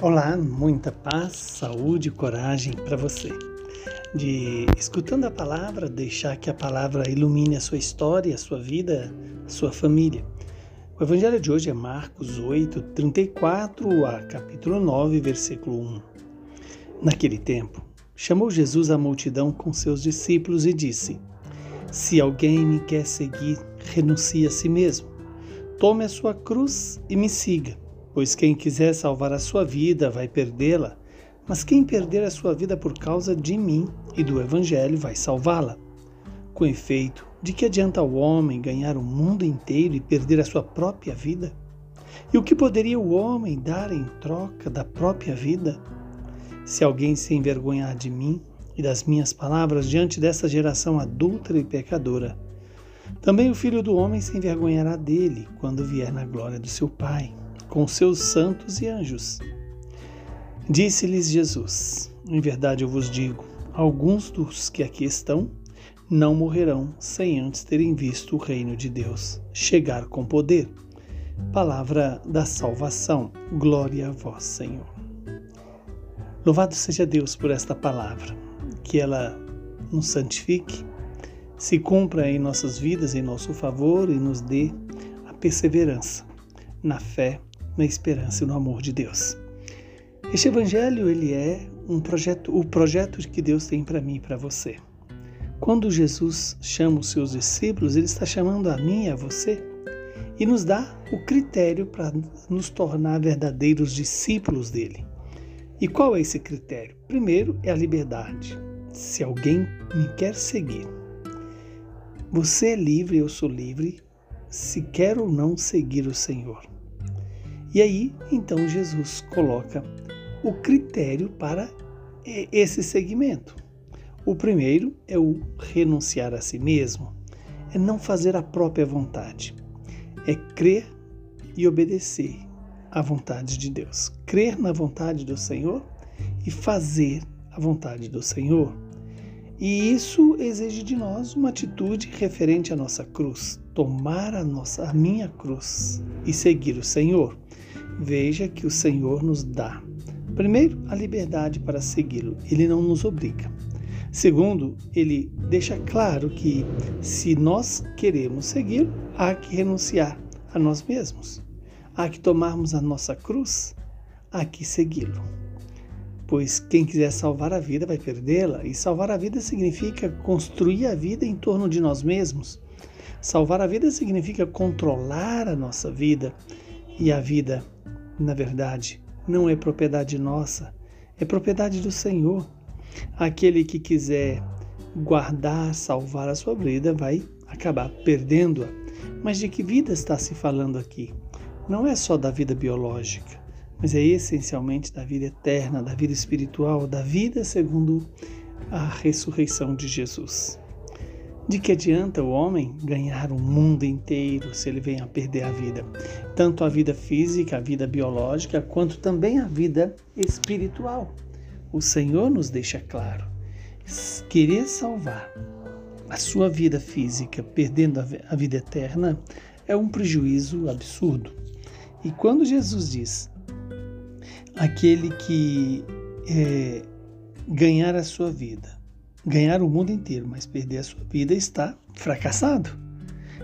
Olá, muita paz, saúde e coragem para você. De escutando a palavra, deixar que a palavra ilumine a sua história, a sua vida, a sua família. O evangelho de hoje é Marcos 8, 34 a capítulo 9, versículo 1. Naquele tempo, chamou Jesus a multidão com seus discípulos e disse: Se alguém me quer seguir, renuncie a si mesmo. Tome a sua cruz e me siga. Pois quem quiser salvar a sua vida vai perdê-la, mas quem perder a sua vida por causa de mim e do Evangelho vai salvá-la. Com efeito, de que adianta o homem ganhar o mundo inteiro e perder a sua própria vida? E o que poderia o homem dar em troca da própria vida? Se alguém se envergonhar de mim e das minhas palavras diante dessa geração adúltera e pecadora, também o filho do homem se envergonhará dele quando vier na glória do seu Pai com seus santos e anjos. Disse-lhes Jesus: Em verdade eu vos digo, alguns dos que aqui estão não morrerão sem antes terem visto o reino de Deus chegar com poder. Palavra da salvação. Glória a vós, Senhor. Louvado seja Deus por esta palavra, que ela nos santifique, se cumpra em nossas vidas em nosso favor e nos dê a perseverança na fé na esperança e no amor de Deus. Este evangelho ele é um projeto, o projeto que Deus tem para mim e para você. Quando Jesus chama os seus discípulos, ele está chamando a mim e a você e nos dá o critério para nos tornar verdadeiros discípulos dele. E qual é esse critério? Primeiro é a liberdade. Se alguém me quer seguir, você é livre, eu sou livre, se quer ou não seguir o Senhor. E aí, então, Jesus coloca o critério para esse segmento. O primeiro é o renunciar a si mesmo, é não fazer a própria vontade, é crer e obedecer à vontade de Deus. Crer na vontade do Senhor e fazer a vontade do Senhor. E isso exige de nós uma atitude referente à nossa cruz, tomar a nossa a minha cruz e seguir o Senhor. Veja que o Senhor nos dá, primeiro, a liberdade para segui-lo, ele não nos obriga. Segundo, ele deixa claro que se nós queremos segui-lo, há que renunciar a nós mesmos, há que tomarmos a nossa cruz, há que segui-lo. Pois quem quiser salvar a vida vai perdê-la, e salvar a vida significa construir a vida em torno de nós mesmos. Salvar a vida significa controlar a nossa vida, e a vida na verdade, não é propriedade nossa, é propriedade do Senhor. Aquele que quiser guardar, salvar a sua vida, vai acabar perdendo-a. Mas de que vida está se falando aqui? Não é só da vida biológica, mas é essencialmente da vida eterna, da vida espiritual, da vida segundo a ressurreição de Jesus. De que adianta o homem ganhar o mundo inteiro se ele vem a perder a vida? Tanto a vida física, a vida biológica, quanto também a vida espiritual. O Senhor nos deixa claro: querer salvar a sua vida física perdendo a vida eterna é um prejuízo absurdo. E quando Jesus diz: aquele que é, ganhar a sua vida ganhar o mundo inteiro, mas perder a sua vida, está fracassado.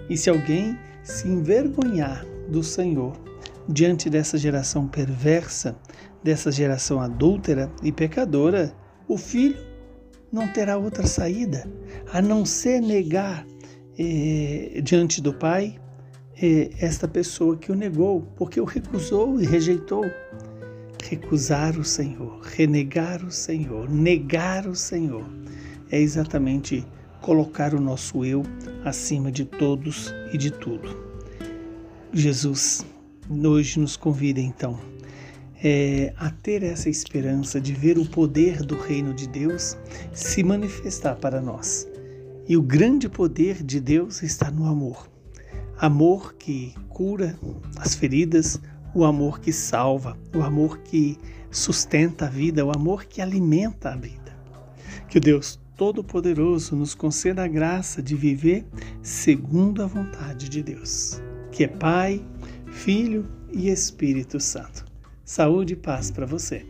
E se alguém se envergonhar do Senhor diante dessa geração perversa, dessa geração adúltera e pecadora, o filho não terá outra saída a não ser negar eh, diante do Pai eh, esta pessoa que o negou, porque o recusou e rejeitou. Recusar o Senhor, renegar o Senhor, negar o Senhor é exatamente colocar o nosso eu acima de todos e de tudo. Jesus hoje nos convida então é, a ter essa esperança de ver o poder do reino de Deus se manifestar para nós. E o grande poder de Deus está no amor. Amor que cura as feridas, o amor que salva, o amor que sustenta a vida, o amor que alimenta a vida. Que o Deus Todo-Poderoso nos conceda a graça de viver segundo a vontade de Deus, que é Pai, Filho e Espírito Santo. Saúde e paz para você.